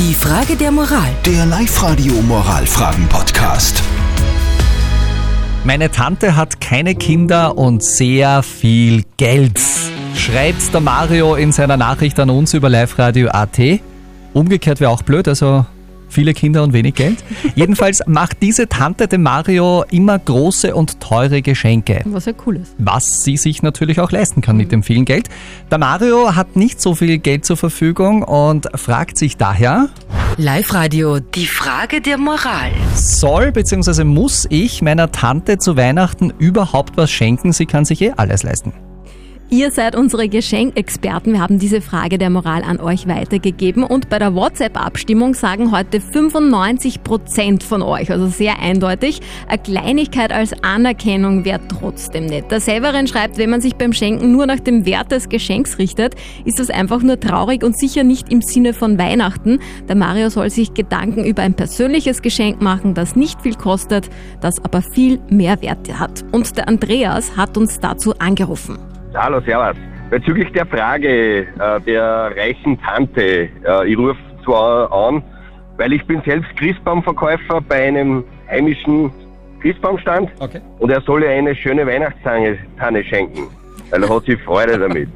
Die Frage der Moral. Der Live-Radio Moralfragen-Podcast. Meine Tante hat keine Kinder und sehr viel Geld. Schreibt der Mario in seiner Nachricht an uns über Live-Radio.at. Umgekehrt wäre auch blöd, also viele Kinder und wenig Geld. Jedenfalls macht diese Tante dem Mario immer große und teure Geschenke. Was ja cool ist. was sie sich natürlich auch leisten kann mit dem vielen Geld. Der Mario hat nicht so viel Geld zur Verfügung und fragt sich daher, Live-Radio. Die Frage der Moral. soll bzw. muss ich meiner Tante zu Weihnachten überhaupt was schenken? Sie kann sich eh alles leisten. Ihr seid unsere Geschenkexperten. Wir haben diese Frage der Moral an euch weitergegeben und bei der WhatsApp-Abstimmung sagen heute 95% von euch, also sehr eindeutig, eine Kleinigkeit als Anerkennung wäre trotzdem nicht. Der Severin schreibt, wenn man sich beim Schenken nur nach dem Wert des Geschenks richtet, ist das einfach nur traurig und sicher nicht im Sinne von Weihnachten. Der Mario soll sich Gedanken über ein persönliches Geschenk machen, das nicht viel kostet, das aber viel mehr Wert hat. Und der Andreas hat uns dazu angerufen. Hallo, servus. Bezüglich der Frage äh, der reichen Tante, äh, ich rufe zwar an, weil ich bin selbst Christbaumverkäufer bei einem heimischen Christbaumstand Okay. und er soll ihr eine schöne Weihnachtstanne Tanne schenken, weil er hat sich Freude damit.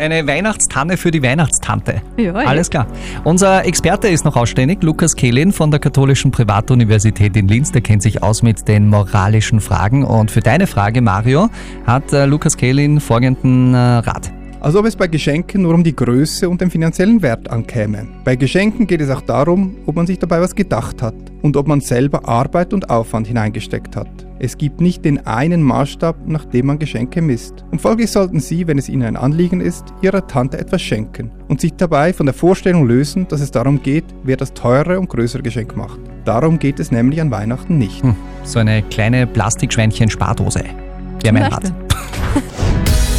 Eine Weihnachtstanne für die Weihnachtstante. Ja, ja. Alles klar. Unser Experte ist noch ausständig, Lukas Kehlin von der Katholischen Privatuniversität in Linz. Der kennt sich aus mit den moralischen Fragen. Und für deine Frage, Mario, hat äh, Lukas Kehlin folgenden äh, Rat. Als ob es bei Geschenken nur um die Größe und den finanziellen Wert ankäme. Bei Geschenken geht es auch darum, ob man sich dabei was gedacht hat und ob man selber Arbeit und Aufwand hineingesteckt hat. Es gibt nicht den einen Maßstab, nach dem man Geschenke misst. Und folglich sollten Sie, wenn es Ihnen ein Anliegen ist, Ihrer Tante etwas schenken und sich dabei von der Vorstellung lösen, dass es darum geht, wer das teure und größere Geschenk macht. Darum geht es nämlich an Weihnachten nicht. Hm, so eine kleine Plastikschweinchen-Spardose. Wäre mein Rat.